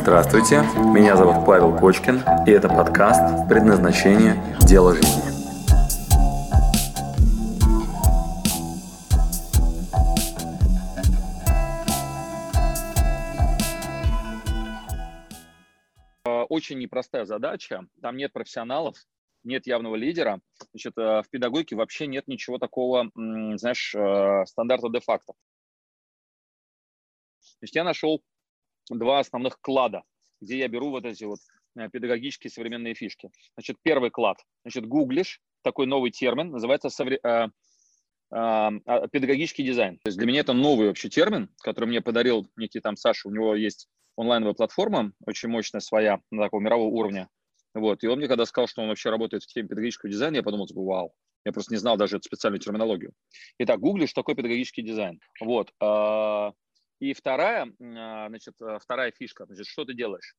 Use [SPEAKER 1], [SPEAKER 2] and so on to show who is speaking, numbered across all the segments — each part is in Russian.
[SPEAKER 1] Здравствуйте, меня зовут Павел Кочкин, и это подкаст «Предназначение. Дело жизни».
[SPEAKER 2] Очень непростая задача, там нет профессионалов, нет явного лидера. Значит, э, в педагогике вообще нет ничего такого, знаешь, э, стандарта де-факто. То есть я нашел два основных клада, где я беру вот эти вот э, педагогические современные фишки. Значит, первый клад. Значит, гуглишь, такой новый термин, называется совре... э, э, педагогический дизайн. То есть для меня это новый вообще термин, который мне подарил некий там Саша. У него есть онлайновая платформа, очень мощная своя, на такого мирового уровня. Вот. И он мне когда сказал, что он вообще работает в теме педагогического дизайна, я подумал, типа, вау, я просто не знал даже эту специальную терминологию. Итак, гуглишь, что такое педагогический дизайн. Вот. И вторая, а, значит, э, вторая фишка, значит, что ты делаешь?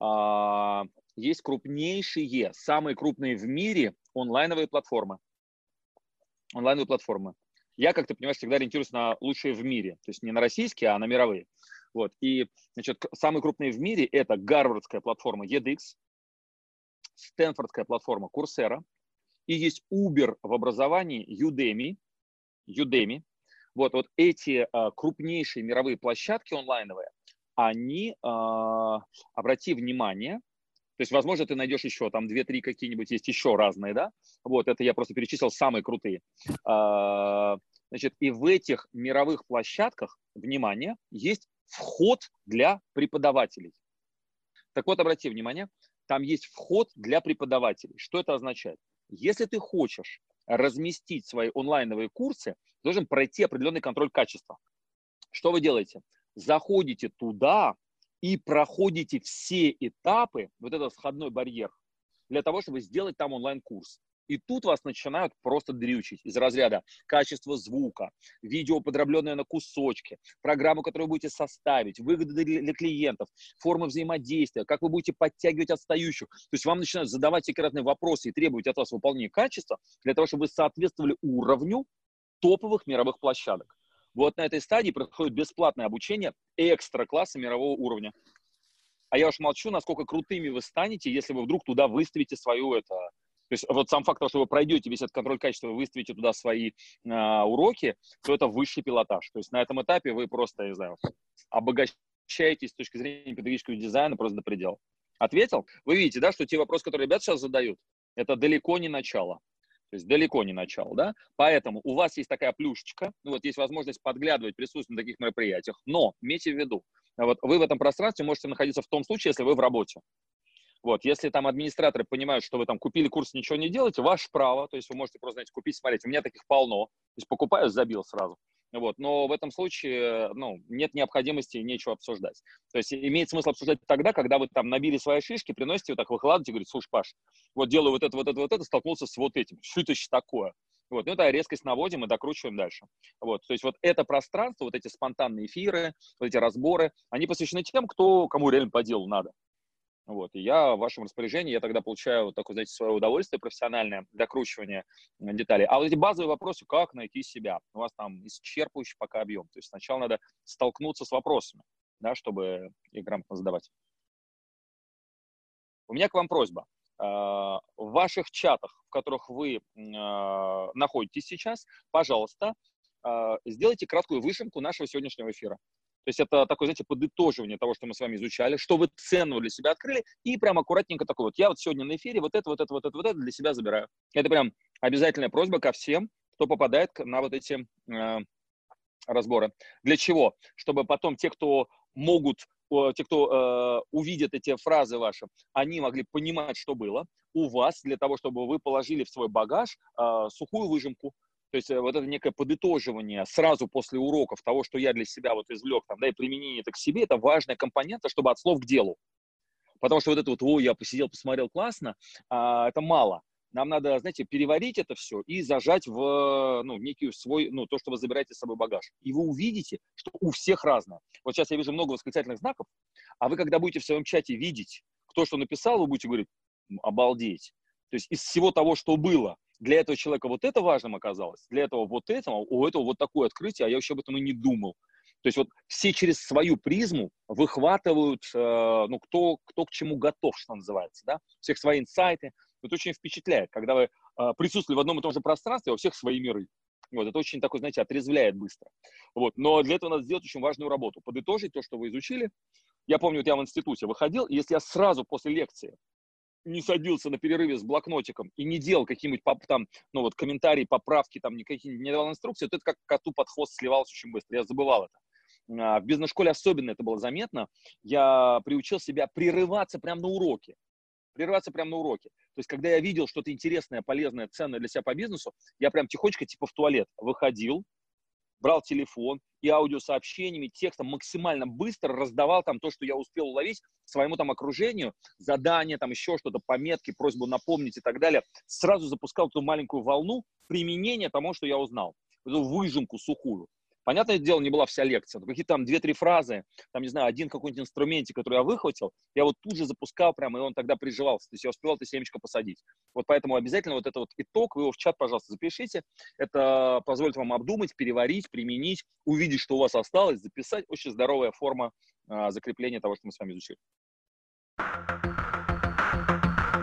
[SPEAKER 2] А, есть крупнейшие, самые крупные в мире онлайновые платформы. Онлайновые платформы. Я, как ты понимаешь, всегда ориентируюсь на лучшие в мире. То есть не на российские, а на мировые. Вот. И, значит, самые крупные в мире это гарвардская платформа edX, Стэнфордская платформа Coursera, и есть Uber в образовании Udemy, Udemy. Вот, вот эти а, крупнейшие мировые площадки онлайновые, они, а, обрати внимание, то есть, возможно, ты найдешь еще там 2-3 какие-нибудь, есть еще разные, да? Вот, это я просто перечислил самые крутые. А, значит, и в этих мировых площадках, внимание, есть вход для преподавателей. Так вот, обрати внимание, там есть вход для преподавателей. Что это означает? Если ты хочешь разместить свои онлайновые курсы, должен пройти определенный контроль качества. Что вы делаете? Заходите туда и проходите все этапы, вот этот входной барьер, для того, чтобы сделать там онлайн-курс. И тут вас начинают просто дрючить из разряда качества звука, видео, подробленное на кусочки, программу, которую будете составить, выгоды для, клиентов, формы взаимодействия, как вы будете подтягивать отстающих. То есть вам начинают задавать секретные вопросы и требовать от вас выполнения качества для того, чтобы вы соответствовали уровню топовых мировых площадок. Вот на этой стадии проходит бесплатное обучение экстра-класса мирового уровня. А я уж молчу, насколько крутыми вы станете, если вы вдруг туда выставите свою это, то есть вот сам факт того, что вы пройдете весь этот контроль качества, вы выставите туда свои э, уроки, то это высший пилотаж. То есть на этом этапе вы просто, я не знаю, обогащаетесь с точки зрения педагогического дизайна просто до предела. Ответил? Вы видите, да, что те вопросы, которые ребята сейчас задают, это далеко не начало. То есть далеко не начало, да? Поэтому у вас есть такая плюшечка, ну вот есть возможность подглядывать, присутствовать на таких мероприятиях, но имейте в виду, вот вы в этом пространстве можете находиться в том случае, если вы в работе. Вот, если там администраторы понимают, что вы там купили курс, ничего не делаете, ваше право, то есть вы можете просто, знаете, купить, смотреть, у меня таких полно, то есть покупаю, забил сразу. Вот, но в этом случае, ну, нет необходимости, нечего обсуждать. То есть имеет смысл обсуждать тогда, когда вы там набили свои шишки, приносите, вот так выкладываете, говорите, слушай, Паш, вот делаю вот это, вот это, вот это, столкнулся с вот этим. Что это еще такое? Вот, ну, это резкость наводим и докручиваем дальше. Вот, то есть вот это пространство, вот эти спонтанные эфиры, вот эти разборы, они посвящены тем, кто, кому реально по делу надо. Вот, и я в вашем распоряжении, я тогда получаю такое, знаете, свое удовольствие профессиональное, докручивание деталей. А вот эти базовые вопросы, как найти себя, у вас там исчерпывающий пока объем. То есть сначала надо столкнуться с вопросами, да, чтобы их грамотно задавать. У меня к вам просьба. А, в ваших чатах, в которых вы а, находитесь сейчас, пожалуйста, а, сделайте краткую вышивку нашего сегодняшнего эфира. То есть это такое, знаете, подытоживание того, что мы с вами изучали, что вы ценного для себя открыли, и прям аккуратненько такой вот, я вот сегодня на эфире вот это, вот это, вот это, вот это для себя забираю. Это прям обязательная просьба ко всем, кто попадает на вот эти э, разборы. Для чего? Чтобы потом те, кто могут, те, кто э, увидят эти фразы ваши, они могли понимать, что было у вас, для того, чтобы вы положили в свой багаж э, сухую выжимку, то есть э, вот это некое подытоживание сразу после уроков того, что я для себя вот извлек, там, да, и применение это к себе, это важная компонента, чтобы от слов к делу. Потому что вот это вот, ой, я посидел, посмотрел, классно, а, это мало. Нам надо, знаете, переварить это все и зажать в, ну, некий свой, ну, то, что вы забираете с собой багаж. И вы увидите, что у всех разное. Вот сейчас я вижу много восклицательных знаков, а вы, когда будете в своем чате видеть, кто что написал, вы будете говорить, обалдеть. То есть из всего того, что было, для этого человека вот это важным оказалось, для этого вот этого, у этого вот такое открытие, а я вообще об этом и не думал. То есть вот все через свою призму выхватывают, э, ну, кто, кто к чему готов, что называется, да, у всех свои инсайты. Это очень впечатляет, когда вы э, присутствуете в одном и том же пространстве, а у всех свои миры. Вот, это очень такой, знаете, отрезвляет быстро. Вот, но для этого надо сделать очень важную работу. Подытожить то, что вы изучили. Я помню, вот я в институте выходил, и если я сразу после лекции не садился на перерыве с блокнотиком и не делал какие-нибудь там, ну вот комментарии, поправки, там никакие не давал инструкции, то это как коту под хвост сливалось очень быстро. Я забывал это. А, в бизнес-школе особенно это было заметно. Я приучил себя прерываться прямо на уроке. Прерываться прямо на уроке. То есть, когда я видел что-то интересное, полезное, ценное для себя по бизнесу, я прям тихонечко типа в туалет выходил, брал телефон и аудиосообщениями, текстом максимально быстро раздавал там то, что я успел уловить своему там окружению, задание, там еще что-то, пометки, просьбу напомнить и так далее. Сразу запускал ту маленькую волну применения тому, что я узнал. Эту выжимку сухую. Понятное дело, не была вся лекция, но какие-то там две-три фразы, там, не знаю, один какой-нибудь инструментик, который я выхватил, я вот тут же запускал прямо, и он тогда приживался. То есть я успевал это семечко посадить. Вот поэтому обязательно вот это вот итог, вы его в чат, пожалуйста, запишите. Это позволит вам обдумать, переварить, применить, увидеть, что у вас осталось, записать. Очень здоровая форма а, закрепления того, что мы с вами изучили.